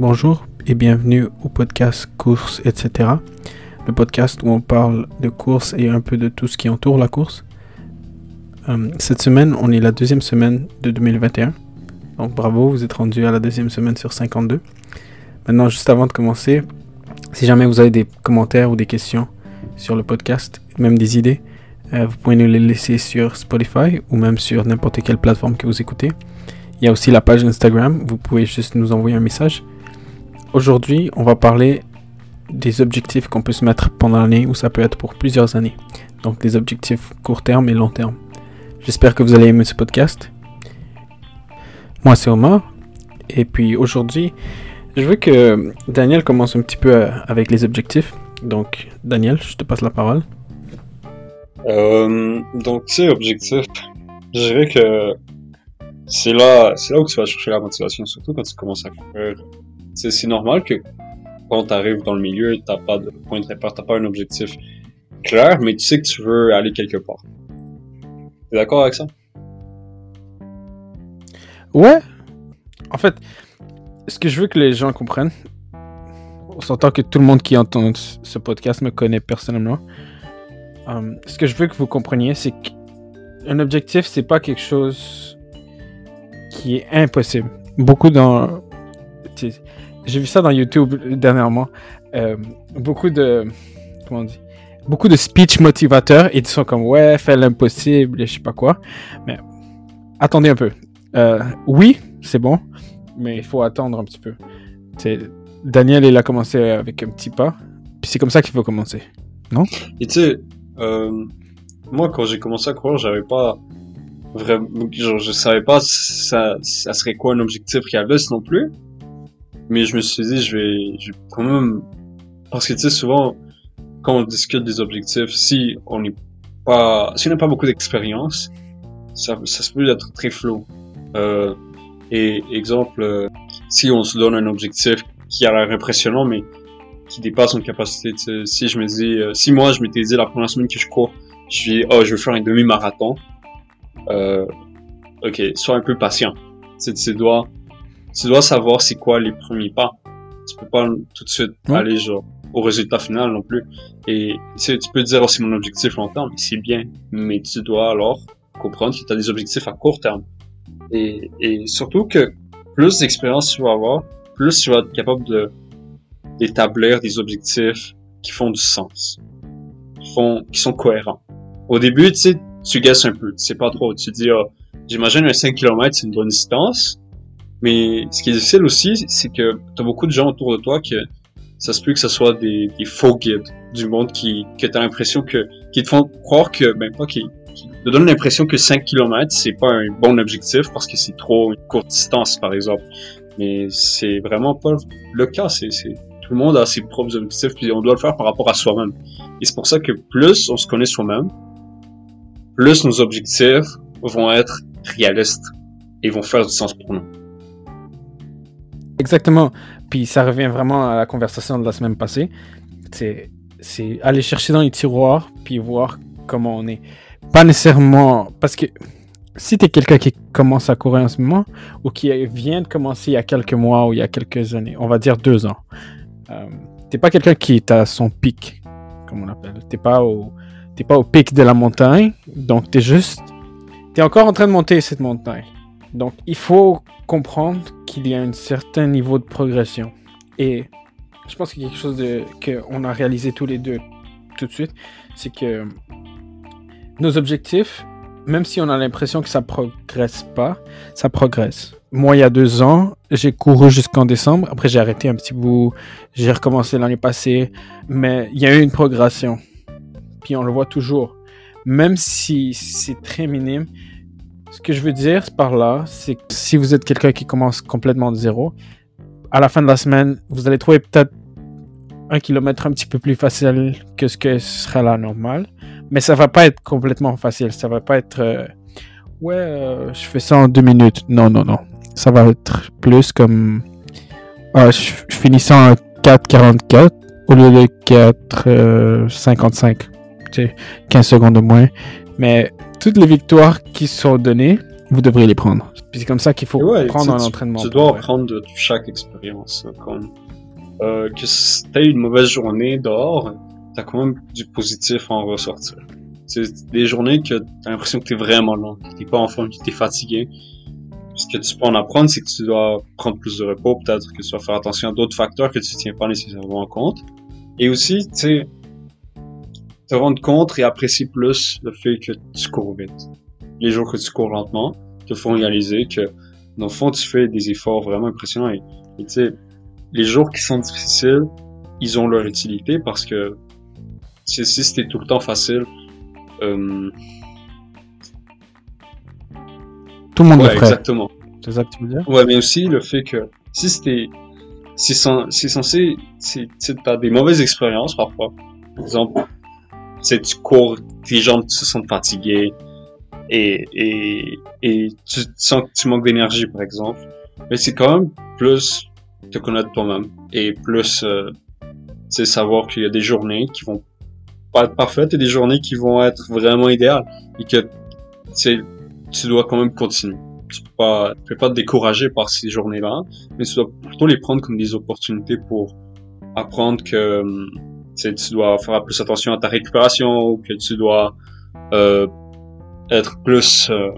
Bonjour et bienvenue au podcast Course, etc. Le podcast où on parle de course et un peu de tout ce qui entoure la course. Euh, cette semaine, on est la deuxième semaine de 2021. Donc bravo, vous êtes rendu à la deuxième semaine sur 52. Maintenant, juste avant de commencer, si jamais vous avez des commentaires ou des questions sur le podcast, même des idées, euh, vous pouvez nous les laisser sur Spotify ou même sur n'importe quelle plateforme que vous écoutez. Il y a aussi la page Instagram, vous pouvez juste nous envoyer un message. Aujourd'hui, on va parler des objectifs qu'on peut se mettre pendant l'année ou ça peut être pour plusieurs années. Donc des objectifs court terme et long terme. J'espère que vous allez aimer ce podcast. Moi c'est Omar. Et puis aujourd'hui, je veux que Daniel commence un petit peu euh, avec les objectifs. Donc Daniel, je te passe la parole. Euh, donc, tu sais, objectif, je dirais que c'est là, c'est là où tu vas chercher la motivation, surtout quand tu commences à courir. C'est normal que quand tu arrives dans le milieu, t'as pas de point de repère, t'as pas un objectif clair, mais tu sais que tu veux aller quelque part. T'es d'accord avec ça? Ouais. En fait, ce que je veux que les gens comprennent, on s'entend que tout le monde qui entend ce podcast me connaît personnellement. Euh, ce que je veux que vous compreniez, c'est qu'un objectif, c'est pas quelque chose qui est impossible. Beaucoup dans. J'ai vu ça dans YouTube dernièrement. Euh, beaucoup de. Comment on dit? Beaucoup de speech motivateurs, ils sont comme ouais, fais l'impossible et je sais pas quoi. Mais attendez un peu. Euh, oui, c'est bon, mais il faut attendre un petit peu. Daniel, il a commencé avec un petit pas, puis c'est comme ça qu'il faut commencer, non? Et tu sais, euh, moi, quand j'ai commencé à courir, j'avais pas vraiment, genre, je savais pas ça serait quoi un objectif réaliste non plus. Mais je me suis dit, je vais, je vais quand même, parce que tu sais, souvent, quand on discute des objectifs, si on n'est pas, si on n'a pas beaucoup d'expérience, ça, ça se peut être très flou. Euh, et exemple, euh, si on se donne un objectif qui a l'air impressionnant, mais qui dépasse son capacité. Si je me dis, euh, si moi je m'étais dit la première semaine que je cours, je dis, oh, je veux faire un demi-marathon. Euh, ok, sois un peu patient. Tu, tu dois, tu dois savoir c'est quoi les premiers pas. Tu peux pas tout de suite aller genre au résultat final non plus. Et tu peux dire, oh, c'est mon objectif long terme, c'est bien, mais tu dois alors comprendre que tu as des objectifs à court terme. Et, et surtout que plus d'expérience tu vas avoir, plus tu vas être capable de d'établir des objectifs qui font du sens, qui, font, qui sont cohérents. Au début, tu sais, tu guesses un peu, tu sais pas trop. Tu dis, ah, j'imagine un 5 km, c'est une bonne distance. Mais ce qui est difficile aussi, c'est que tu as beaucoup de gens autour de toi que ça se peut que ce soit des, faux guides du monde qui, que tu l'impression que, qui te font croire que, ben pas qui, qui te donnent l'impression que 5 km, c'est pas un bon objectif parce que c'est trop une courte distance, par exemple. Mais c'est vraiment pas le cas. C'est, tout le monde a ses propres objectifs, puis on doit le faire par rapport à soi-même. Et c'est pour ça que plus on se connaît soi-même, plus nos objectifs vont être réalistes et vont faire du sens pour nous. Exactement. Puis ça revient vraiment à la conversation de la semaine passée. C'est, aller chercher dans les tiroirs, puis voir comment on est. Pas nécessairement... Parce que si tu es quelqu'un qui commence à courir en ce moment, ou qui vient de commencer il y a quelques mois ou il y a quelques années, on va dire deux ans, euh, t'es pas quelqu'un qui est à son pic, comme on appelle. T'es pas t'es pas au pic de la montagne, donc t'es juste, t'es encore en train de monter cette montagne. Donc il faut comprendre qu'il y a un certain niveau de progression. Et je pense a quelque chose qu'on a réalisé tous les deux tout de suite, c'est que nos objectifs, même si on a l'impression que ça progresse pas, ça progresse moi, il y a deux ans, j'ai couru jusqu'en décembre. Après, j'ai arrêté un petit bout. J'ai recommencé l'année passée. Mais il y a eu une progression. Puis on le voit toujours. Même si c'est très minime. Ce que je veux dire par là, c'est que si vous êtes quelqu'un qui commence complètement de zéro, à la fin de la semaine, vous allez trouver peut-être un kilomètre un petit peu plus facile que ce que ce sera la normale. Mais ça va pas être complètement facile. Ça va pas être... Euh, ouais, euh, je fais ça en deux minutes. Non, non, non ça va être plus comme. Ah, je, finis ça en 4,44 au lieu de 4,55. tu sais, 15 secondes de moins. Mais toutes les victoires qui sont données, vous devriez les prendre. Puis c'est comme ça qu'il faut Ouais, prendre un tu- entraînement. Tu dois apprendre de chaque expérience. Comme, euh, que si t'as eu une mauvaise journée dehors, t'as quand même du positif à en ressortir. C'est des journées que t'as l'impression que t'es vraiment lent, que t'es pas en forme, que t'es fatigué. Ce que tu peux en apprendre, c'est que tu dois prendre plus de repos, peut-être que tu dois faire attention à d'autres facteurs que tu tiens pas nécessairement en compte. Et aussi, tu sais, te rendre compte et apprécier plus le fait que tu cours vite. Les jours que tu cours lentement te font réaliser que, dans le fond, tu fais des efforts vraiment impressionnants. Et, tu sais, les jours qui sont difficiles, ils ont leur utilité parce que si, c'était tout le temps facile, euh, Tout le monde ouais, le ferait. exactement. C'est ça que tu veux dire? Ouais, mais aussi le fait que si c'était, c'est censé, si t'as des mauvaises expériences parfois, par exemple, c'est tu cours, tes jambes se sentent fatiguées et et et tu sens que tu manques d'énergie par exemple, mais c'est quand même plus te connaître toi-même et plus euh, c'est savoir qu'il y a des journées qui vont pas être parfaites et des journées qui vont être vraiment idéales et que tu sais, tu dois quand même continuer. Tu peux pas, tu peux pas te décourager par ces journées-là, mais tu dois plutôt les prendre comme des opportunités pour apprendre que hum, tu dois faire plus attention à ta récupération, ou que tu dois euh, être plus, euh,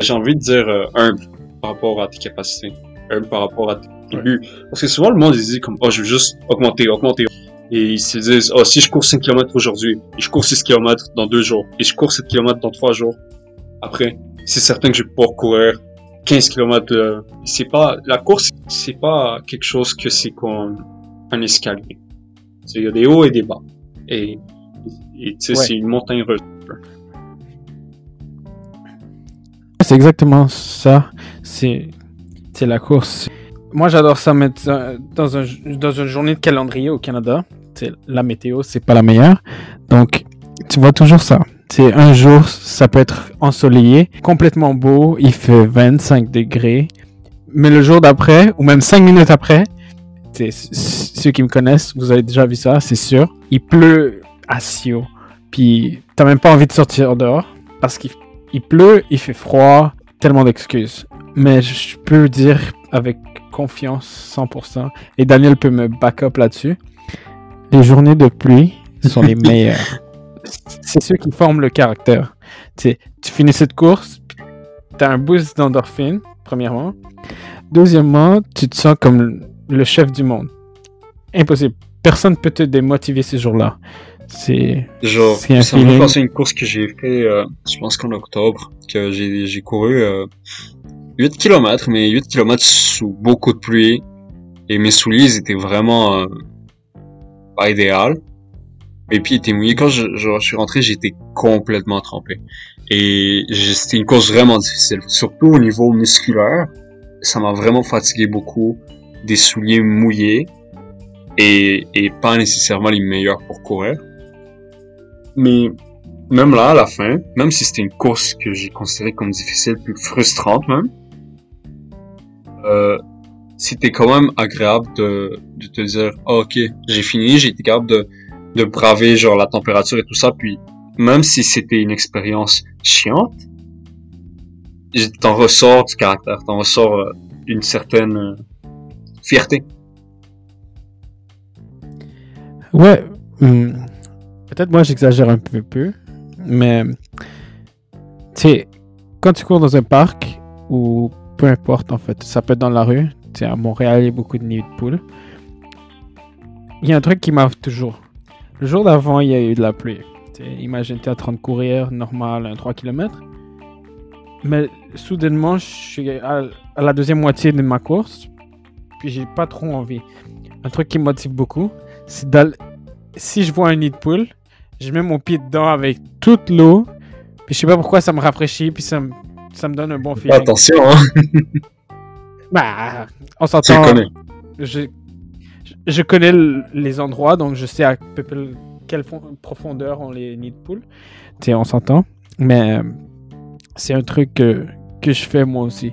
j'ai envie de dire euh, humble par rapport à tes capacités, humble par rapport à tes Ouais. buts. Parce que souvent le monde il dit comme oh je veux juste augmenter, augmenter. Et ils se disent oh si je cours 5 km aujourd'hui, et je cours 6 km dans deux jours, et je cours 7 km dans trois jours, après c'est certain que je vais pouvoir courir 15 km. C'est pas la course, c'est pas quelque chose que c'est comme un escalier. Il y a des hauts et des bas. Et, Ouais. c'est une montagne russe. C'est exactement ça. C'est c'est la course. Moi, j'adore ça mettre ça dans, un, dans une journée de calendrier au Canada. C'est la météo, c'est pas la meilleure. Donc, tu vois toujours ça. C'est un jour, ça peut être ensoleillé, complètement beau, il fait 25 degrés. Mais le jour d'après, ou même 5 minutes après, ceux qui me connaissent, vous avez déjà vu ça, c'est sûr. Il pleut à Sio. Puis, t'as même pas envie de sortir dehors parce qu'il il pleut, il fait froid, tellement d'excuses. Mais je peux dire avec confiance 100%, et Daniel peut me back up là-dessus, les journées de pluie sont les meilleures. C'est ceux qui forment le caractère. Tu finis cette course, tu as un boost d'endorphine, premièrement. Deuxièmement, tu te sens comme le chef du monde. Impossible. Personne peut te démotiver ces jours-là. C'est Genre, C'est un ça me fait feeling. penser à une course que j'ai fait, euh, je pense qu'en octobre, que j'ai j'ai couru euh, 8 km, mais 8 km sous beaucoup de pluie. Et mes souliers étaient vraiment euh, pas idéal. Mes pieds étaient mouillés. Quand je, je, je suis rentré, j'étais complètement trempé. Et c'était une course vraiment difficile. Surtout au niveau musculaire. Ça m'a vraiment fatigué beaucoup. Des souliers mouillés. Et, et pas nécessairement les meilleurs pour courir. Mais même là, à la fin, même si c'était une course que j'ai considérée comme difficile, plus frustrante même, euh, c'était quand même agréable de, de te dire, Ah, ok, j'ai fini, j'ai été capable de, de braver genre la température et tout ça, puis même si c'était une expérience chiante, t'en ressors du caractère, t'en ressors euh, une certaine euh, Ouais, hum, peut-être moi j'exagère un peu, peu mais tu sais, quand tu cours dans un parc ou peu importe en fait, ça peut être dans la rue, tu sais, à Montréal il y a beaucoup de nids de poules. Il y a un truc qui m'arrive toujours. Le jour d'avant, il y a eu de la pluie. Tu sais, imagine, tu es en train de courir normal, un 3 km. Mais soudainement, je suis à la deuxième moitié de ma course, puis j'ai pas trop envie. Un truc qui me motive beaucoup, c'est d'aller. Si je vois un nid de poule, je mets mon pied dedans avec toute l'eau, puis je sais pas pourquoi ça me rafraîchit, puis ça me, ça me donne un bon feeling. Attention, hein, Bah, on s'entend. Je, je- je connais les endroits, donc je sais à peu près quelle fon- profondeur ont les nids de poules. Tu sais, on s'entend. Mais c'est un truc que, que je fais moi aussi.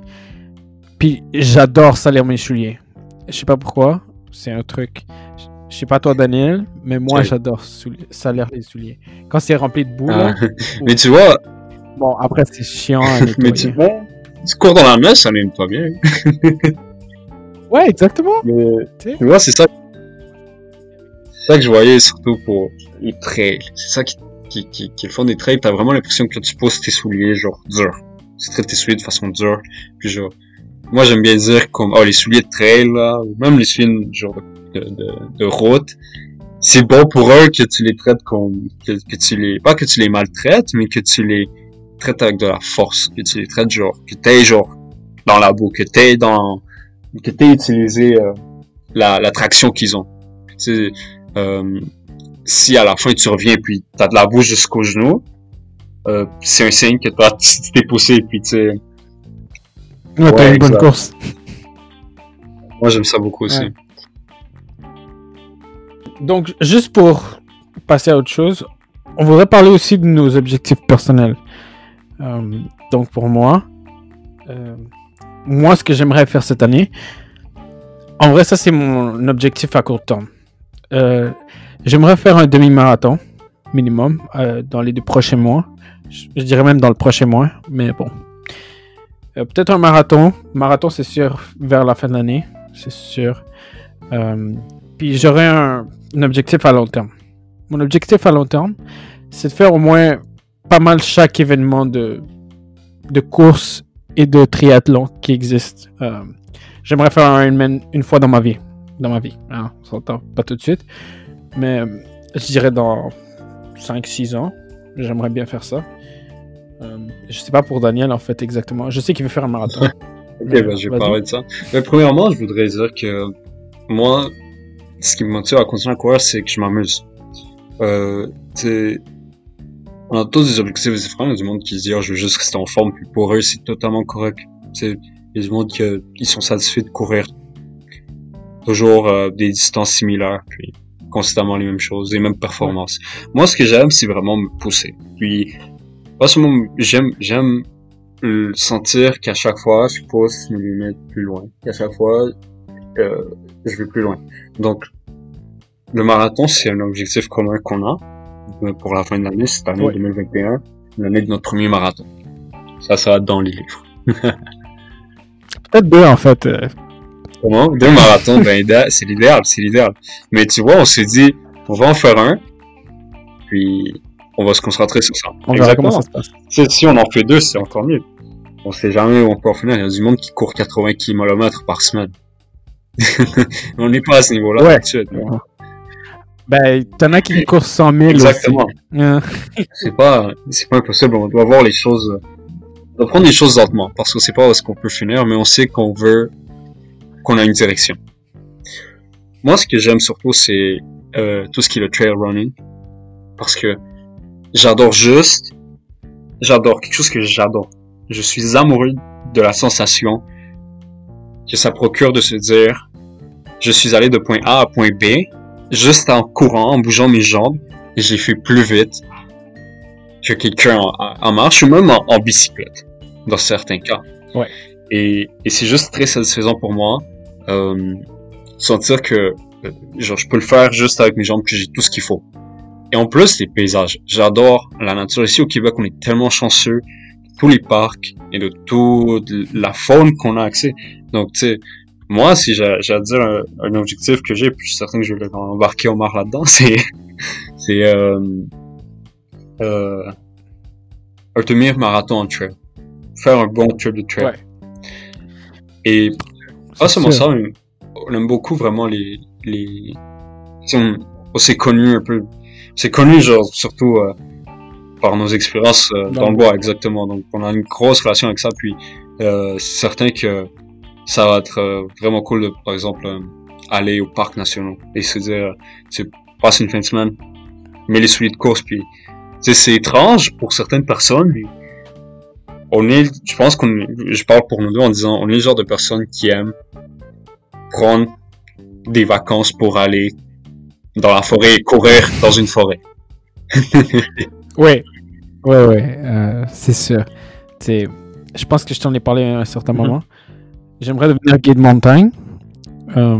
Puis j'adore salir mes souliers. Je sais pas pourquoi. C'est un truc. Je- sais pas toi, Daniel, mais moi j'adore souli- salir les souliers. Quand c'est rempli de boue, Ah, là, mais tu vois, bon, après c'est chiant mais tu vois, tu cours dans la neige, ça n'aime pas bien. Ouais, exactement. Mais, Tu vois, c'est ça. C'est ça que je voyais surtout pour les trails. C'est ça qui, qui, qui, qui est le fun des trails. T'as vraiment l'impression que tu poses tes souliers, genre, dur. Tu traites tes souliers de façon dure. Puis genre, moi j'aime bien dire comme, oh, les souliers de trail, là, ou même les souliers, genre, de, de, de route. C'est bon pour eux que tu les traites comme, que, tu les, pas que tu les maltraites, mais que tu les traites avec de la force. Que tu les traites genre, que t'aies genre, dans la boue, que t'aies dans, que t'aies utilisé, euh, la, la traction qu'ils ont. Sais, euh, si à la fin tu reviens puis t'as de la boue jusqu'au genou, euh, c'est un signe que t'as, tu t'es poussé puis tu sais, Ouais, t'as une bonne course. moi j'aime ça beaucoup aussi. Ouais. Donc, juste pour passer à autre chose, on voudrait parler aussi de nos objectifs personnels. Euh, donc, pour moi, euh, moi, ce que j'aimerais faire cette année, en vrai, ça, c'est mon objectif à court terme. Euh, j'aimerais faire un demi-marathon minimum dans les deux prochains mois. Je, je dirais même dans le prochain mois, mais bon. Euh, Peut-être un marathon. Marathon, c'est sûr, vers la fin de l'année. C'est sûr. Euh, puis j'aurais un, objectif à long terme. Mon objectif à long terme, c'est de faire au moins pas mal chaque événement de, de course et de triathlon qui existe. Euh, J'aimerais faire un Ironman une fois dans ma vie. Dans ma vie. Hein, on s'entend pas tout de suite. Mais je dirais dans 5-6 ans. J'aimerais bien faire ça. Euh, je sais pas pour Daniel en fait exactement. Je sais qu'il veut faire un marathon. Ok, ben, je vais parler de ça. Mais premièrement, je voudrais dire que moi, ce qui me motive à continuer à courir, c'est que je m'amuse. Euh, on a tous des objectifs différents. Il y a du monde qui se dit, Ah, je veux juste rester en forme, puis pour eux, c'est totalement correct. Tu sais, il y a du monde qui euh, ils sont satisfaits de courir toujours euh, des distances similaires, puis constamment les mêmes choses, les mêmes performances. Moi, ce que j'aime, c'est vraiment me pousser. Puis, pas seulement, j'aime, j'aime euh, sentir qu'à chaque fois, je pousse mes limites plus loin. Qu'à chaque fois, euh, je vais plus loin. Donc, le marathon, c'est un objectif commun qu'on a euh, pour la fin de l'année, cette année Ouais. 2021, l'année de notre premier marathon. Ça, être dans les livres. Peut-être deux en fait. euh, Comment? Deux marathons, ben, c'est l'idéal, c'est l'idéal. Mais tu vois, on s'est dit, on va en faire un, puis on va se concentrer sur ça. on verra comment ça se passe. Tu sais, si on en fait deux, c'est encore mieux. On sait jamais où on peut en finir. Il y a du monde qui court 80 km par semaine. on n'est pas à ce niveau-là Ouais. Ouais. Ben, t'en as qui courent 100 000 Exactement. Hein. C'est pas, c'est pas impossible. On doit voir les choses, on doit prendre les choses lentement parce qu'on sait pas où est-ce qu'on peut finir, mais on sait qu'on veut, qu'on a une direction. Moi, ce que j'aime surtout, c'est euh, tout ce qui est le trail running parce que j'adore juste, j'adore quelque chose que j'adore. Je suis amoureux de la sensation que ça procure de se dire, je suis allé de point A à point B juste en courant, en bougeant mes jambes, et j'ai fait plus vite que quelqu'un en, en marche ou même en, en bicyclette, dans certains cas. Ouais. Et, et c'est juste très satisfaisant pour moi, euh, sentir que euh, genre, je peux le faire juste avec mes jambes, que j'ai tout ce qu'il faut. Et en plus, les paysages. J'adore la nature. Ici au Québec, on est tellement chanceux de tous les parcs et de toute la faune qu'on a accès. Donc, tu sais, moi, si j'ai à dire un, un objectif que j'ai, puis je suis certain que je vais embarquer Omar là-dedans, c'est c'est euh, euh, un demi-marathon en trail. Faire un bon trip de trail. Ouais. Et pas seulement ça, on aime beaucoup vraiment les... on s'est connu un peu... C'est connu, genre, surtout euh, par nos expériences euh, dans, Dans le bois, exactement. Donc, on a une grosse relation avec ça, puis euh, c'est certain que ça va être euh, vraiment cool de, par exemple, euh, aller au parc national et se dire, tu sais, passe une fin de semaine, mets les souliers de course, puis, c'est étrange pour certaines personnes, mais on est, je pense qu'on, je parle pour nous deux en disant, on est le genre de personnes qui aiment prendre des vacances pour aller dans la forêt et courir dans une forêt. Ouais, ouais, ouais, euh, c'est sûr. C'est, je pense que je t'en ai parlé à un certain Mhm. moment. J'aimerais devenir guide montagne. Euh,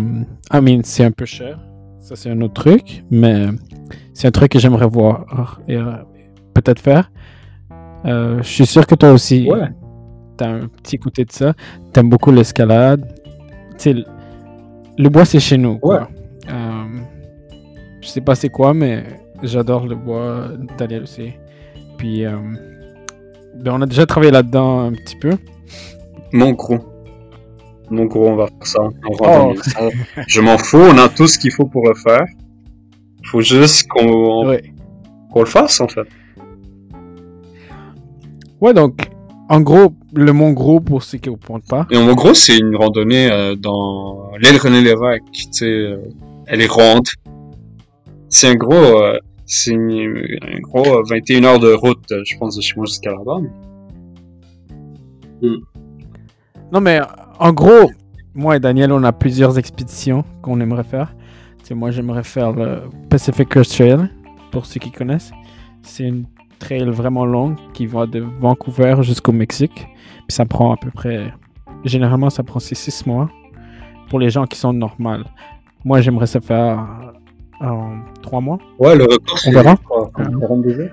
I mean, c'est un peu cher. Ça, c'est un autre truc, mais c'est un truc que j'aimerais voir et euh, peut-être faire. Euh, je suis sûr que toi aussi, t'as un petit côté de ça. T'aimes beaucoup l'escalade. Tu le- bois, c'est chez nous. quoi. Je sais pas c'est quoi, mais j'adore le bois. Daniel aussi. Puis, euh, ben, on a déjà travaillé là-dedans un petit peu. Mon gros. Mon gros, on va faire ça. On va Oh. ça. Je m'en fous, on a tout ce qu'il faut pour le faire. Faut juste qu'on Ouais. le fasse, en fait. Ouais, donc, en gros, le Mont Gros, pour ceux qui ne comprennent pas. Et en gros, c'est une randonnée euh, dans l'aile René Lévesque. Tu sais, euh, elle est ronde. C'est un gros, euh, c'est un gros euh, 21 heures de route, euh, je pense, de chez moi jusqu'à là-bas. mais- Non, mais en gros, moi et Daniel, on a plusieurs expéditions qu'on aimerait faire. Moi, j'aimerais faire le Pacific Crest Trail, pour ceux qui connaissent. C'est une trail vraiment longue qui va de Vancouver jusqu'au Mexique. Puis ça prend à peu près. Généralement, ça prend 6 mois pour les gens qui sont normales. Moi, j'aimerais ça faire en 3 mois. Ouais, le record, c'est verra. quoi, 42 jours.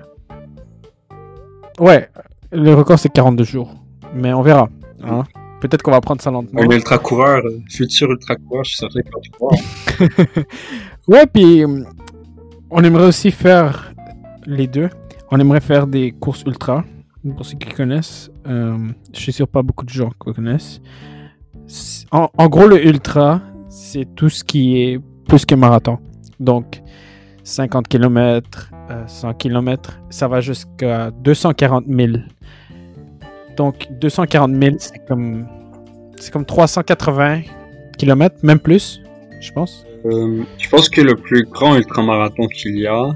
Ouais, le record c'est 42 jours. Mais on verra. hein. Peut-être qu'on va prendre ça lentement. Un ultra-coureur, euh, futur ultra-coureur, je suis certain qu'il va te voir. Ouais, puis on aimerait aussi faire les deux. On aimerait faire des courses ultra, pour ceux qui connaissent. Euh, je suis sûr pas beaucoup de gens qui connaissent. En, en gros, le ultra, c'est tout ce qui est plus que marathon. Donc, 50 km, 100 km, ça va jusqu'à 240 000. Donc, 240 000, c'est comme, c'est comme 380 km, même plus, je pense. Euh, je pense que le plus grand ultramarathon qu'il y a,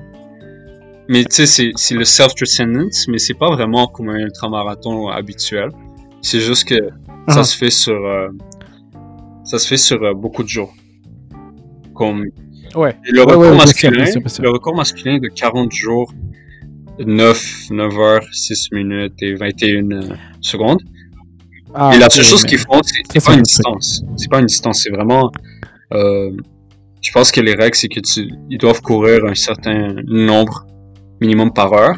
mais tu sais, c'est- c'est le self-transcendence, mais c'est pas vraiment comme un ultramarathon habituel. C'est juste que ça Ah. se fait sur, euh, ça se fait sur euh, beaucoup de jours. Comme Ouais. et le record ouais, masculin, bien sûr, bien sûr. le record masculin de 40 jours, 9, 9 heures, 6 minutes et 21 euh, secondes. Ah, Et la seule chose mais- qu'ils font, c'est pas une distance. C'est pas une distance, c'est vraiment. Euh, je pense que les règles, c'est que tu, ils doivent courir un certain nombre minimum par heure.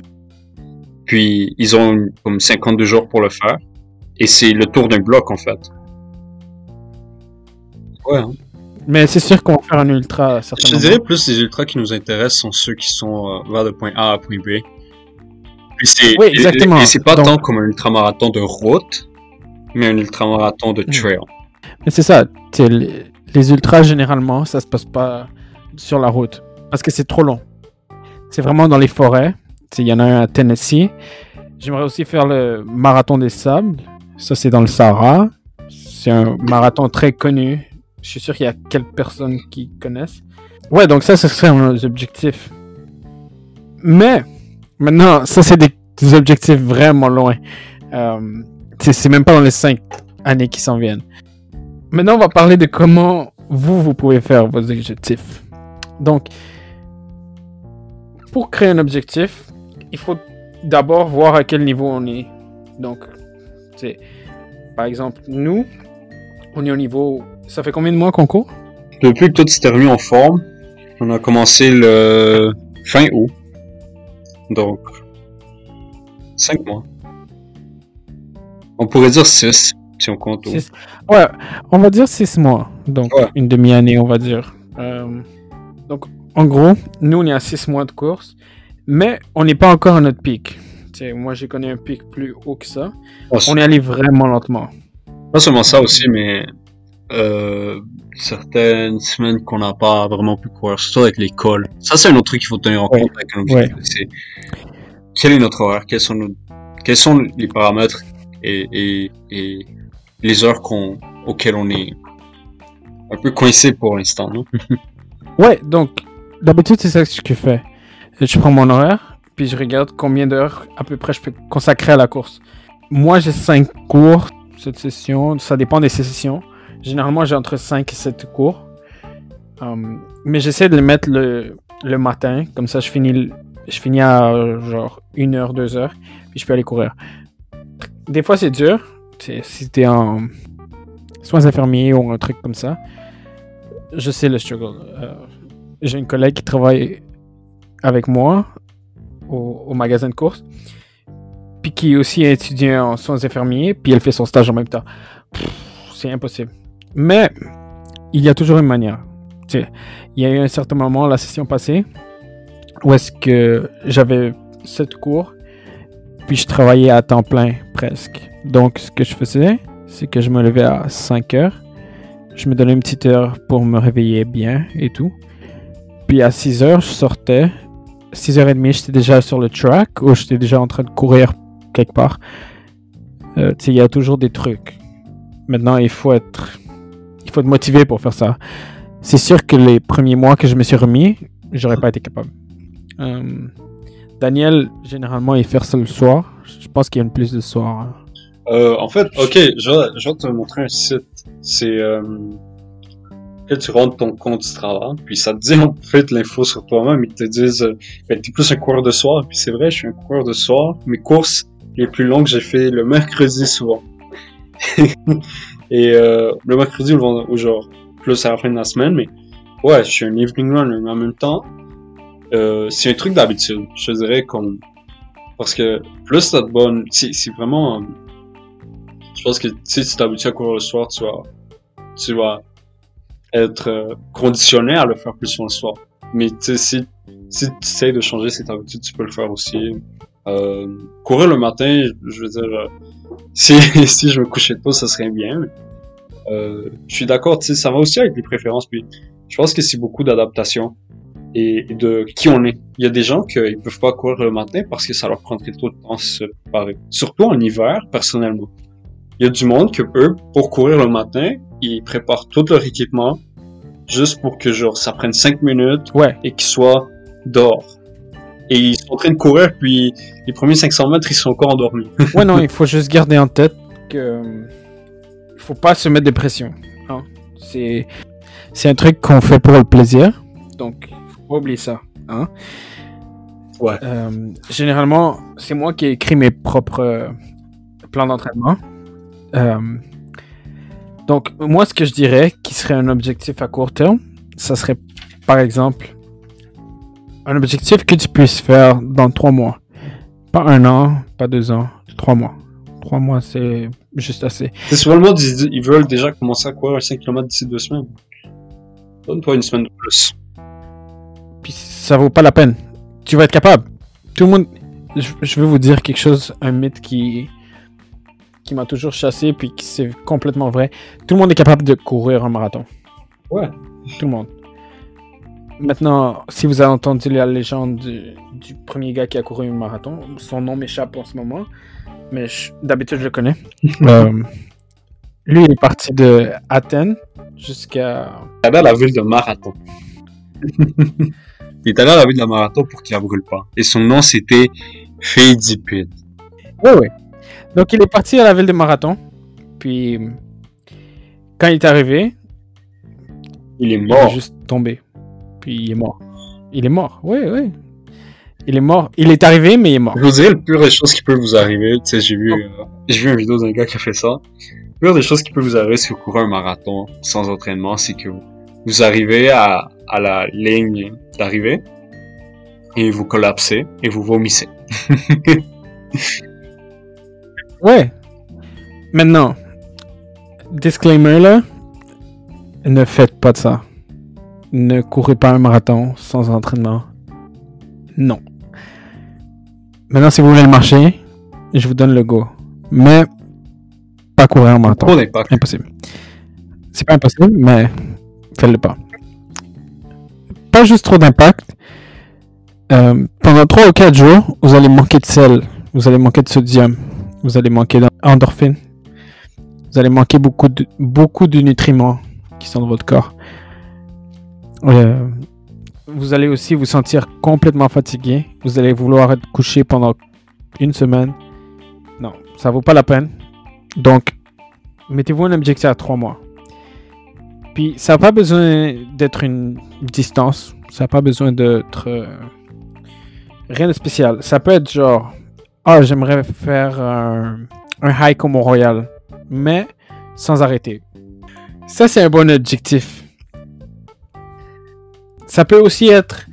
Puis ils ont comme 52 jours pour le faire. Et c'est le tour d'un bloc en fait. Ouais. hein. Mais c'est sûr qu'on va faire un ultra Je certainement. te dirais plus les ultras qui nous intéressent sont ceux qui sont euh, vers le point A à point B. Puis Oui, et- exactement. Et, c'est pas Donc- tant comme un ultramarathon de route, mais un ultramarathon de Mm. trail. Mais c'est ça. Les, les ultras, généralement, ça se passe pas sur la route. Parce que c'est trop long. C'est vraiment dans les forêts. Il y en a un à Tennessee. J'aimerais aussi faire le marathon des sables. Ça, c'est dans le Sahara. C'est un marathon très connu. Je suis sûr qu'il y a quelques personnes qui connaissent. Ouais, donc ça, ce serait nos objectifs. Mais, maintenant, ça, c'est des, objectifs vraiment loin. Euh, c'est même pas dans les cinq années qui s'en viennent. Maintenant, on va parler de comment vous, vous pouvez faire vos objectifs. Donc, pour créer un objectif, il faut d'abord voir à quel niveau on est. Donc, c'est par exemple, nous, on est au niveau. Ça fait combien de mois qu'on court? Depuis que tout s'est remis en forme, on a commencé le fin août. Donc, 5 mois. On pourrait dire 6, si on compte. Ouais, on va dire 6 mois. Donc, Ouais. une demi-année, on va dire. Euh, donc, en gros, nous, on est à 6 mois de course, mais on n'est pas encore à notre pic. Moi, j'ai connu un pic plus haut que ça. On est allé vraiment lentement. Pas seulement ça aussi, mais euh, certaines semaines qu'on n'a pas vraiment pu courir, surtout avec l'école. Ça, c'est un autre truc qu'il faut tenir en Ouais. compte avec un objectif. C'est quel est notre horaire, quels sont, nos- quels sont les paramètres et, et, et les heures qu'on, auxquelles on est un peu coincé pour l'instant, non? Ouais, donc, d'habitude, c'est ça que je fais. Je prends mon horaire, puis je regarde combien d'heures à peu près je peux consacrer à la course. Moi, j'ai 5 cours cette session. Ça dépend des sessions. Généralement, j'ai entre 5 et 7 cours. Um, mais j'essaie de les mettre le, le matin. Comme ça, je finis, je finis à genre 1 heure, 2 heures. Puis je peux aller courir. Des fois, c'est dur. Si t'es en soins infirmiers ou un truc comme ça. Je sais le struggle. Euh, j'ai une collègue qui travaille avec moi au, magasin de course. puis qui est aussi étudiant en soins infirmiers, puis elle fait son stage en même temps. C'est impossible. Mais il y a toujours une manière. il y a eu un certain moment, la session passée, où est-ce que j'avais sept cours, puis je travaillais à temps plein presque. Donc, ce que je faisais, c'est que je me levais à 5 heures. Je me donnais une petite heure pour me réveiller bien et tout. Puis à 6 heures, je sortais. 6h30, j'étais déjà sur le track ou j'étais déjà en train de courir quelque part. Euh, il y a toujours des trucs. Maintenant, il faut être, il faut être motivé pour faire ça. C'est sûr que les premiers mois que je me suis remis, j'aurais pas été capable. Euh, Daniel, généralement, il fait ça le soir. Je pense qu'il y a une plus de soir. Euh, en fait, ok, je vais, je vais, te montrer un site. C'est euh, tu rentres ton compte du travail, puis ça te dit en fait l'info sur toi-même. Ils te disent, euh, ben, t'es plus un coureur de soir. Puis c'est vrai, je suis un coureur de soir. Mes courses les plus longues, j'ai fait le mercredi souvent. Et euh, le mercredi ou, ou genre plus à la fin de la semaine, mais ouais, je suis un evening runner, mais en même temps, euh, c'est un truc d'habitude. Je dirais comme parce que plus t'as de bonne, c'est vraiment, je pense que si tu t'habitues à courir le soir, tu vas, tu vas être euh, conditionné à le faire plus souvent le soir. Mais si, si tu essayes de changer cette habitude, tu peux le faire aussi. Euh, courir le matin, je veux dire, euh, si, si je me couchais tôt, ça serait bien. Euh, je suis d'accord, tu sais, ça va aussi avec les préférences. Puis, je pense que c'est beaucoup d'adaptation et de qui on est. Il y a des gens qui ne peuvent pas courir le matin parce que ça leur prendrait trop de temps de se préparer. Surtout en hiver, personnellement. Il y a du monde que eux, pour courir le matin, ils préparent tout leur équipement juste pour que genre ça prenne 5 minutes ouais. et qu'ils soient dehors. Et ils train de courir, puis les premiers 500 mètres, ils sont encore endormis. ouais, non, il faut juste garder en tête que il faut pas se mettre des pressions. Hein. C'est c'est un truc qu'on fait pour le plaisir, donc faut pas oublier ça. Hein. Ouais. Euh, généralement, c'est moi qui écris mes propres euh, plans d'entraînement. Euh, donc, moi, ce que je dirais qui serait un objectif à court terme, ça serait, par exemple, un objectif que tu puisses faire dans trois mois. Pas un an, pas deux ans, trois mois. Trois mois, c'est juste assez. C'est souvent le monde, ils veulent déjà commencer à courir 5 km d'ici deux semaines. Donne-toi une semaine de plus. Puis ça vaut pas la peine. Tu vas être capable. Tout le monde. Je, vais vous dire quelque chose, un mythe qui qui m'a toujours chassé, puis qui c'est complètement vrai. Tout le monde est capable de courir un marathon. Ouais. Tout le monde. Maintenant, si vous avez entendu la légende du, premier gars qui a couru un marathon, son nom m'échappe en ce moment, mais d'habitude je le connais. Euh, lui, il est parti de Athènes jusqu'à. Il est allé à la ville de Marathon. il est allé à la ville de Marathon pour qu'il ne brûle pas. Et son nom, c'était Fédipide. Oui, oui. Donc, il est parti à la ville de Marathon. Puis, quand il est arrivé, il est mort. Il est juste tombé. Puis, il est mort. Il est mort, oui, oui. Il est mort. Il est arrivé, mais il est mort. Je vous dirais, le pire des choses qui peut vous arriver, tu sais, j'ai vu, euh, j'ai vu une vidéo d'un gars qui a fait ça. Le pire des choses qui peut vous arriver si vous courez un marathon sans entraînement, c'est que vous arrivez à, à la ligne d'arrivée et vous collapsez et vous vomissez. Ouais. Maintenant, disclaimer là, ne faites pas de ça. Ne courez pas un marathon sans entraînement. Non. Maintenant, si vous voulez le marcher, je vous donne le go. Mais pas courir un marathon. Impossible. C'est pas impossible, mais faites-le pas. Pas juste trop d'impact. Euh, pendant 3 ou 4 jours, vous allez manquer de sel, vous allez manquer de sodium, vous allez manquer d'endorphine. Vous allez manquer beaucoup de, beaucoup de nutriments qui sont dans votre corps. Euh, vous allez aussi vous sentir complètement fatigué. Vous allez vouloir être couché pendant une semaine. Non, ça vaut pas la peine. Donc, mettez-vous un objectif à trois mois. Puis, ça n'a pas besoin d'être une distance. Ça n'a pas besoin d'être euh, rien de spécial. Ça peut être genre ah, j'aimerais faire un, un hike au Mont-Royal, mais sans arrêter. Ça, c'est un bon objectif. Ça peut aussi être,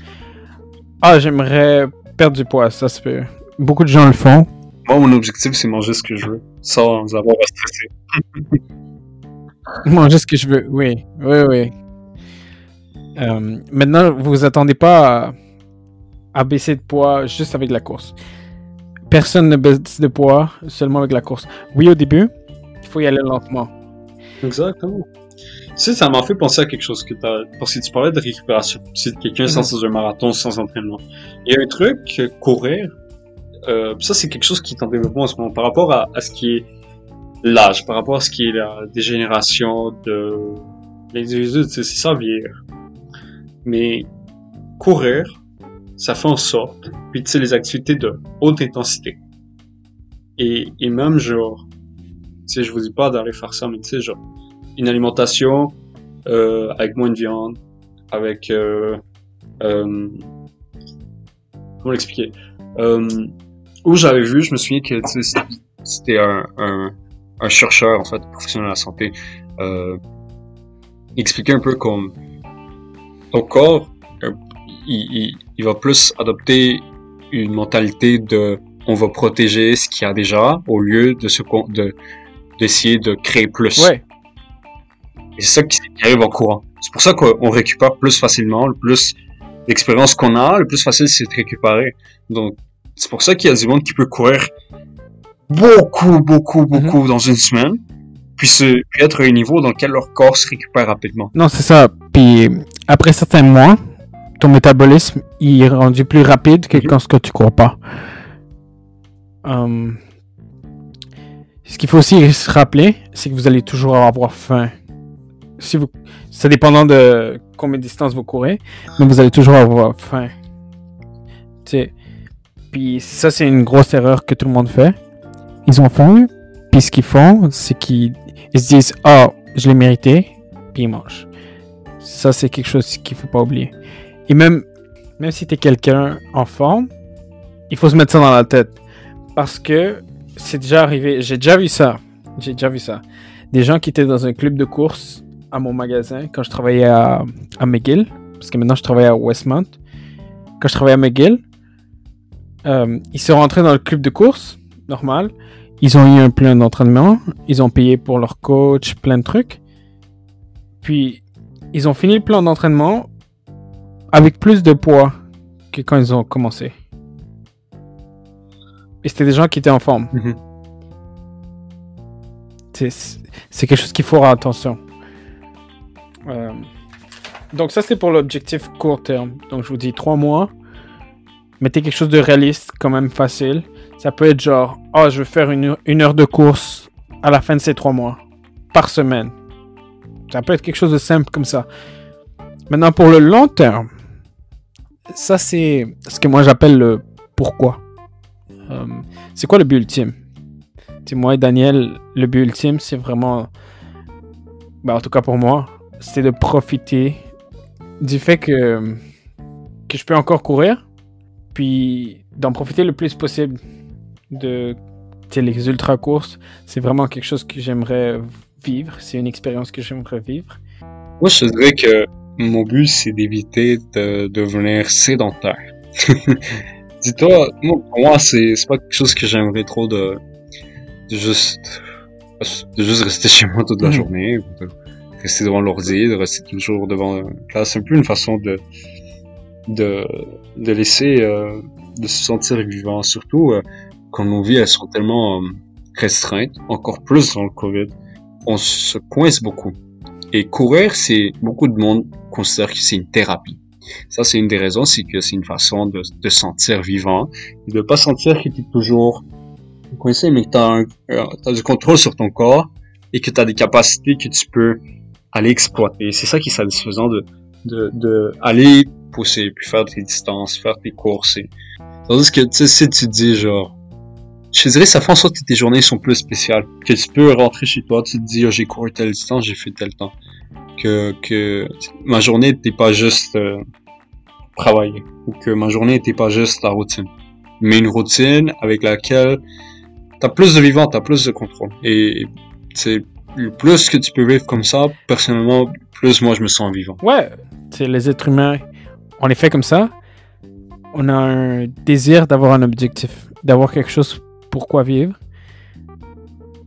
ah, j'aimerais perdre du poids, ça se peut. Beaucoup de gens le font. Moi, mon objectif, c'est manger ce que je veux, sans avoir à stresser. manger ce que je veux, oui. Oui, oui. Euh, maintenant, vous vous attendez pas à, baisser de poids juste avec la course. Personne ne baisse de poids seulement avec la course. Oui, au début, il faut y aller lentement. Exactement. Sais, ça m'a fait penser à quelque chose que t'as... Parce que tu parlais de récupération. Si quelqu'un mm sans un marathon, sans entraînement. Il y a un truc, courir, euh, ça c'est quelque chose qui est en développement en ce moment. Par rapport à, à ce qui est l'âge, par rapport à ce qui est la dégénération de l'individu, c'est ça vieillir. Mais courir, ça fait en sorte, puis tu sais, les activités de haute intensité. Et, et même genre, tu sais, je vous dis pas d'aller faire ça, mais tu sais, genre, une alimentation euh, avec moins de viande, avec... Euh, euh, comment l'expliquer? Euh, Où j'avais vu, je me souviens que c'était un, un, un, chercheur, en fait, professionnel de la santé, expliquait un peu comme ton corps, euh, il, il, va plus adopter une mentalité de on va protéger ce qu'il y a déjà au lieu de se de d'essayer de créer plus. Ouais. Et c'est ça qui, arrive en courant. C'est pour ça qu'on récupère plus facilement, le plus d'expérience qu'on a, le plus facile c'est de récupérer. Donc c'est pour ça qu'il y a du monde qui peut courir beaucoup, beaucoup, beaucoup mhm. dans une semaine, puis, se, puis être à un niveau dans lequel leur corps se récupère rapidement. Non, c'est ça. Puis après certains mois, ton métabolisme il est rendu plus rapide que mhm. quand tu cours pas. Hum. Ce qu'il faut aussi se rappeler, c'est que vous allez toujours avoir faim. Si vous, ça dépendant de combien de distance vous courez, mais vous allez toujours avoir faim. sais. Puis ça, c'est une grosse erreur que tout le monde fait. Ils ont faim, puis ce qu'ils font, c'est qu'ils se disent Ah, oh, je l'ai mérité, puis ils mangent. Ça, c'est quelque chose qu'il faut pas oublier. Et même, même si tu es quelqu'un en forme, il faut se mettre ça dans la tête. Parce que c'est déjà arrivé, j'ai déjà vu ça. J'ai déjà vu ça. Des gens qui étaient dans un club de course à mon magasin quand je travaillais à, à McGill, parce que maintenant je travaille à Westmount. Quand je travaillais à McGill, euh, ils sont rentrés dans le club de course, normal. Ils ont eu un plein d'entraînement, ils ont payé pour leur coach, plein de trucs. Puis, ils ont fini le plan d'entraînement avec plus de poids que quand ils ont commencé. Et c'était des gens qui étaient en forme. Mhm. C'est quelque chose qu'il faut faire attention. Euh, donc ça c'est pour l'objectif court terme. Donc je vous dis trois mois. Mettez quelque chose de réaliste, quand même facile. Ça peut être genre, oh je vais faire une, une heure de course à la fin de ces trois mois. Par semaine. Ça peut être quelque chose de simple comme ça. Maintenant pour le long terme. Ça c'est ce que moi j'appelle le pourquoi. Euh, c'est quoi le but ultime? Moi et Daniel, le but ultime, c'est vraiment, bah, en tout cas pour moi, c'est de profiter du fait que, que je peux encore courir, puis d'en profiter le plus possible de les ultra courses. C'est vraiment quelque chose que j'aimerais vivre. C'est une expérience que j'aimerais vivre. Moi, je dirais que mon but, c'est d'éviter de devenir sédentaire. Dis-toi, pour moi, c'est pas quelque chose que j'aimerais trop de, de juste de juste rester chez moi toute la mhm. journée, de rester devant l'ordi, de rester toujours devant la classe. C'est un peu une façon de de, de laisser euh, de se sentir vivant, surtout euh, quand nos vies elles sont tellement euh, restreintes, encore plus dans le Covid, on se coince beaucoup. Et courir, c'est beaucoup de monde considère que c'est une thérapie. Ça, c'est une des raisons, c'est que c'est une façon de te sentir vivant et de pas sentir que tu es toujours coincé, mais que tu as, euh, du contrôle sur ton corps et que tu as des capacités que tu peux aller exploiter. C'est ça qui est satisfaisant de, de, de aller pousser, puis faire tes distances, faire tes courses. Et... Tandis que, tu sais, si tu dis genre, je dirais, ça fait en sorte que tes journées sont plus spéciales. Que tu peux rentrer chez toi, tu te dis, oh, j'ai couru telle distance, j'ai fait tel temps. Que, que ma journée n'était pas juste euh, travailler ou que ma journée n'était pas juste la routine, mais une routine avec laquelle t'as plus de vivant, t'as plus de contrôle. Et c'est plus que tu peux vivre comme ça, personnellement, plus moi je me sens vivant. Ouais, c'est les êtres humains, on est fait comme ça. On a un désir d'avoir un objectif, d'avoir quelque chose pourquoi vivre.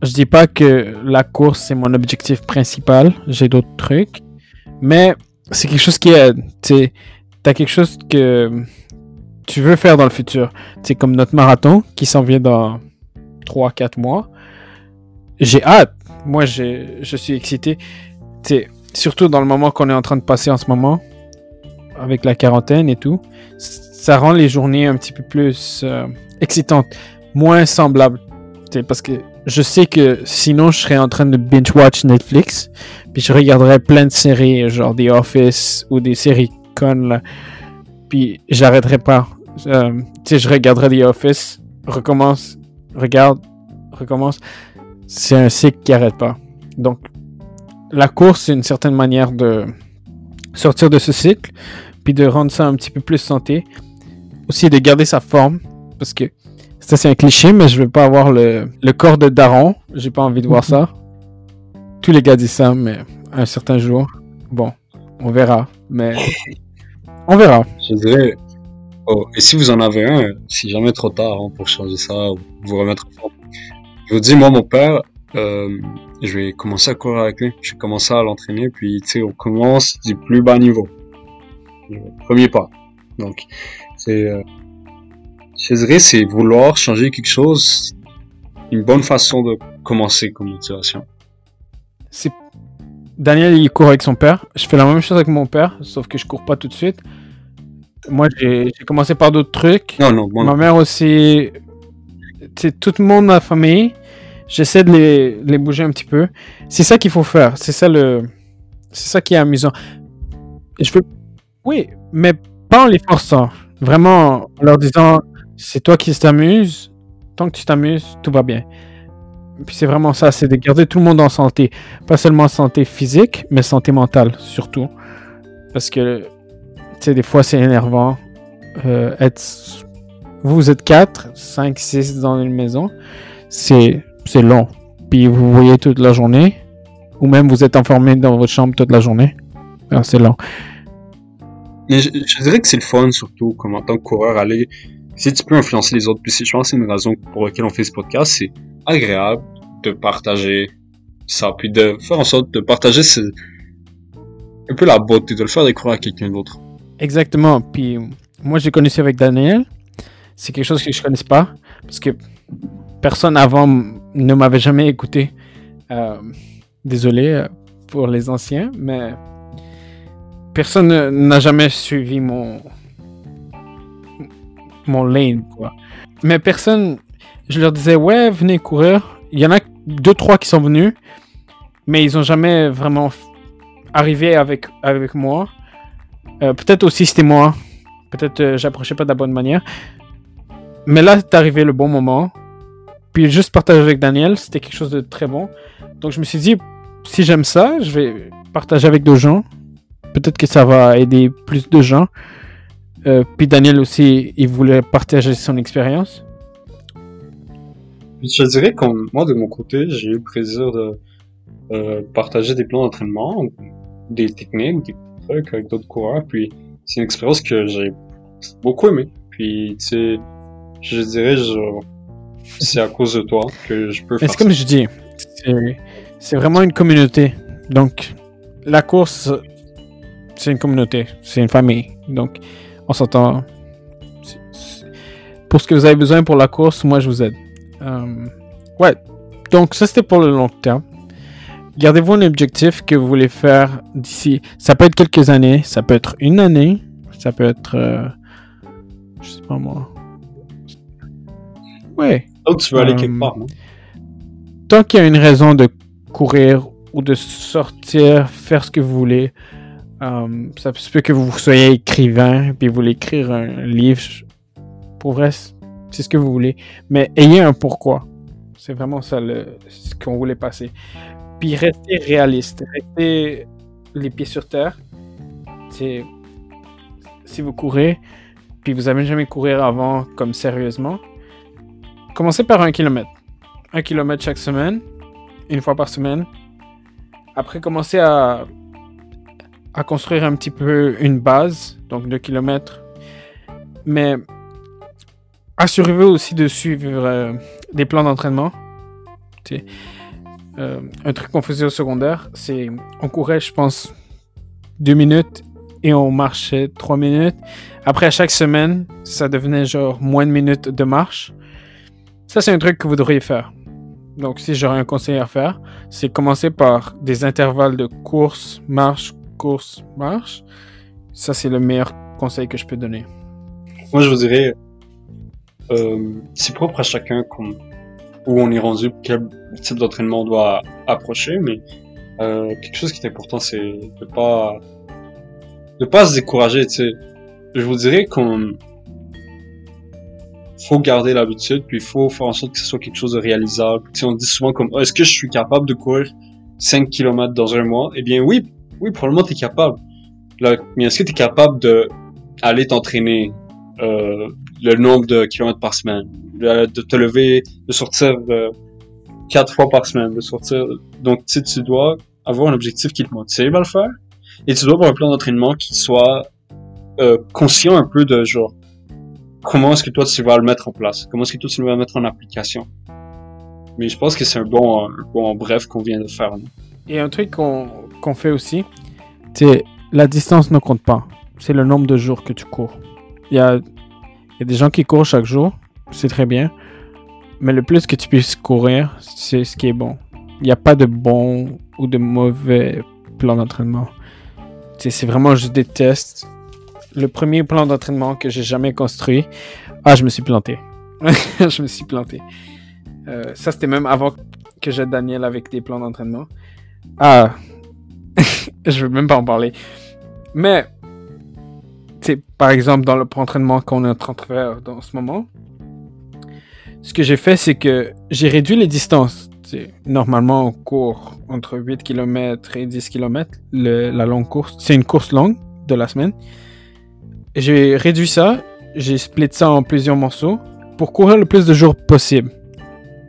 Je dis pas que la course c'est mon objectif principal, j'ai d'autres trucs, mais c'est quelque chose qui est, tu as quelque chose que tu veux faire dans le futur. C'est comme notre marathon qui s'en vient dans 3-4 mois. J'ai hâte. Moi, je suis excité. C'est surtout dans le moment qu'on est en train de passer en ce moment, avec la quarantaine et tout. Ça rend les journées un petit peu plus euh, excitantes, moins semblables. parce que je sais que sinon je serais en train de binge-watch Netflix, puis je regarderais plein de séries, genre The Office ou des séries connes, là. Puis j'arrêterais pas. Euh, tu sais, je regarderais The Office, recommence, regarde, recommence. C'est un cycle qui arrête pas. Donc, la course, c'est une certaine manière de sortir de ce cycle, puis de rendre ça un petit peu plus santé. Aussi de garder sa forme, parce que ça, c'est un cliché, mais je veux pas avoir le, corps de daron. J'ai pas envie de voir ça. Tous les gars disent ça, mais un certain jour, bon, on verra. Mais on verra. Je dirais. Oh, et si vous en avez un, si jamais trop tard hein, pour changer ça ou vous remettre en forme. Je vous dis, moi, mon père, euh, je vais commencer à courir avec lui. Je vais commencer à l'entraîner, puis tu sais, on commence du plus bas niveau. premier pas. Donc, c'est. Euh, je dirais, c'est vouloir changer quelque chose, une bonne façon de commencer comme motivation. C'est Daniel, il court avec son père. Je fais la même chose avec mon père, sauf que je cours pas tout de suite. Moi, j'ai commencé par d'autres trucs. Non, non, Ma mère aussi. C'est tout le monde dans la famille. J'essaie de les, les, bouger un petit peu. C'est ça qu'il faut faire. C'est ça le. C'est ça qui est amusant. Je veux. Oui, mais pas en les forçant. Vraiment en leur disant c'est toi qui t'amuses. Tant que tu t'amuses, tout va bien. Puis c'est vraiment ça, c'est de garder tout le monde en santé. Pas seulement santé physique, mais santé mentale surtout. Parce que, tu sais, des fois c'est énervant. Euh, être... Vous êtes 4, 5, 6 dans une maison. C'est long. Puis vous voyez toute la journée. Ou même vous êtes enfermé dans votre chambre toute la journée. C'est long. Mais je, je, dirais que c'est le fun surtout, comme en tant que coureur, aller si tu peux influencer les autres. Puis je pense que c'est une raison pour laquelle on fait ce podcast, c'est agréable de partager ça, puis de faire en sorte de partager ce... un peu la beauté, de le faire découvrir à quelqu'un d'autre. Exactement. Puis moi, j'ai connu ça avec Daniel. C'est quelque chose que je connaissais pas, parce que personne avant ne m'avait jamais écouté. Euh, désolé euh, pour les anciens, mais personne n'a jamais suivi mon, mon lane, quoi. Mais personne, je leur disais, ouais, venez courir. Il y en a deux, trois qui sont venus, mais ils ont jamais vraiment arrivé avec, avec moi. Euh, peut-être aussi c'était moi. Peut-être euh, j'approchais pas de la bonne manière. Mais là, c'est arrivé le bon moment. Puis juste partager avec Daniel, c'était quelque chose de très bon. Donc je me suis dit, si j'aime ça, je vais partager avec d'autres gens. Peut-être que ça va aider plus de gens. Euh, puis Daniel aussi, il voulait partager son expérience. Je dirais que moi, de mon côté, j'ai eu le plaisir de euh, partager des plans d'entraînement, des techniques, des trucs avec d'autres coureurs. Puis c'est une expérience que j'ai beaucoup aimé. Puis tu sais, je dirais, c'est à cause de toi que je peux faire. C'est comme je dis, c'est vraiment une communauté. Donc la course, c'est une communauté, c'est une famille. Donc on s'entend. Pour ce que vous avez besoin pour la course, moi je vous aide. Euh, ouais, donc ça c'était pour le long terme. Gardez-vous un objectif que vous voulez faire d'ici. Ça peut être quelques années, ça peut être une année, ça peut être. Euh, je sais pas moi. Ouais. Donc tu veux aller quelque euh, part, Tant qu'il y a une raison de courir ou de sortir, faire ce que vous voulez, euh, ça se peut que vous soyez écrivain, puis vous voulez écrire un livre. Pour vrai, c'est ce que vous voulez. Mais ayez un pourquoi. C'est vraiment ça le, ce qu'on voulait passer. Puis restez réaliste. Restez les pieds sur terre. Si vous courez, puis vous n'avez jamais courir avant comme sérieusement, commencez par un kilomètre. Un kilomètre chaque semaine, une fois par semaine. Après, commencez à construire un petit peu une base, donc 2 km. Mais assurez-vous aussi de suivre euh, des plans d'entraînement. Euh, un truc qu'on faisait au secondaire, c'est on courait, je pense, deux minutes et on marchait trois minutes. Après, à chaque semaine, ça devenait genre moins de minutes de marche. Ça, c'est un truc que vous devriez faire. Donc, si j'aurais un conseil à faire, c'est commencer par des intervalles de course, marche, course, marche. Ça, c'est le meilleur conseil que je peux donner. Moi, je vous dirais, euh, c'est propre à chacun où on est rendu, quel type d'entraînement on doit approcher, mais euh, quelque chose qui est important, c'est de pas de pas se décourager. Je vous dirais qu'on faut garder l'habitude, puis il faut faire en sorte que ce soit quelque chose de réalisable. Tu sais, on dit souvent comme, est-ce que je suis capable de courir 5 km dans un mois? Eh bien, oui, oui, probablement t'es capable. Là, mais est-ce que t'es capable de aller t'entraîner euh, le nombre de kilomètres par semaine, de, te lever, de sortir euh, fois par semaine, de sortir. Donc, tu tu dois avoir un objectif qui te motive à le faire, et tu dois avoir un plan d'entraînement qui soit euh, conscient un peu de genre comment est-ce que toi tu vas le mettre en place, comment est-ce que toi tu vas le mettre en application? Mais je pense que c'est un bon, bon bref qu'on vient de faire. Et un truc qu'on fait aussi, c'est la distance ne compte pas. C'est le nombre de jours que tu cours. Il y a y a des gens qui courent chaque jour, c'est très bien. Mais le plus que tu puisses courir, c'est ce qui est bon. Il n'y a pas de bon ou de mauvais plan d'entraînement. C'est vraiment juste des tests. Le premier plan d'entraînement que j'ai jamais construit, ah, je me suis planté. je me suis planté. Euh, ça, c'était même avant que j'aide Daniel avec des plans d'entraînement. Ah, je veux même pas en parler. Mais par exemple, dans le entraînement qu'on est en train de faire dans ce moment, ce que j'ai fait, c'est que j'ai réduit les distances. Normalement, on court entre 8 km et 10 km, la longue course. C'est une course longue de la semaine. J'ai réduit ça, j'ai split ça en plusieurs morceaux pour courir le plus de jours possible.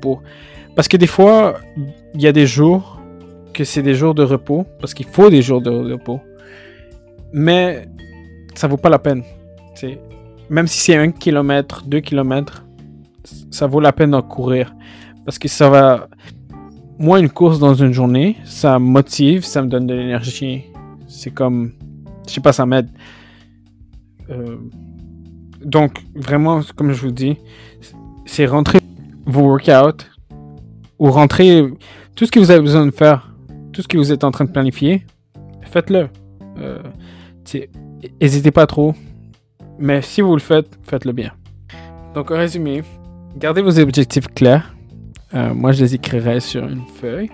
Pour... Parce que des fois, il y a des jours que c'est des jours de repos, parce qu'il faut des jours de repos. Mais ça vaut pas la peine. Même si c'est un kilomètre, deux kilomètres, ça vaut la peine d'en courir. Parce que ça va. Moi, une course dans une journée, ça motive, ça me donne de l'énergie. C'est comme. Je sais pas, ça m'aide. Euh, donc, vraiment, comme je vous dis, c'est rentrer vos workouts ou rentrer tout ce que vous avez besoin de faire, tout ce que vous êtes en train de planifier, faites-le. Euh, N'hésitez pas trop. Mais si vous le faites, faites-le bien. Donc, en résumé, gardez vos objectifs clairs. Euh, moi, je les écrirai sur une feuille.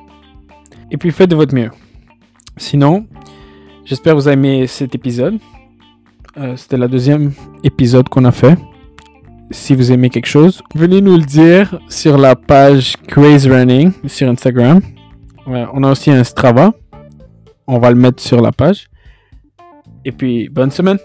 Et puis, faites de votre mieux. Sinon, j'espère que vous avez aimé cet épisode. Euh, c'était le deuxième épisode qu'on a fait. Si vous aimez quelque chose, venez nous le dire sur la page Craze Running sur Instagram. on a aussi un Strava. On va le mettre sur la page. Et puis, bonne semaine.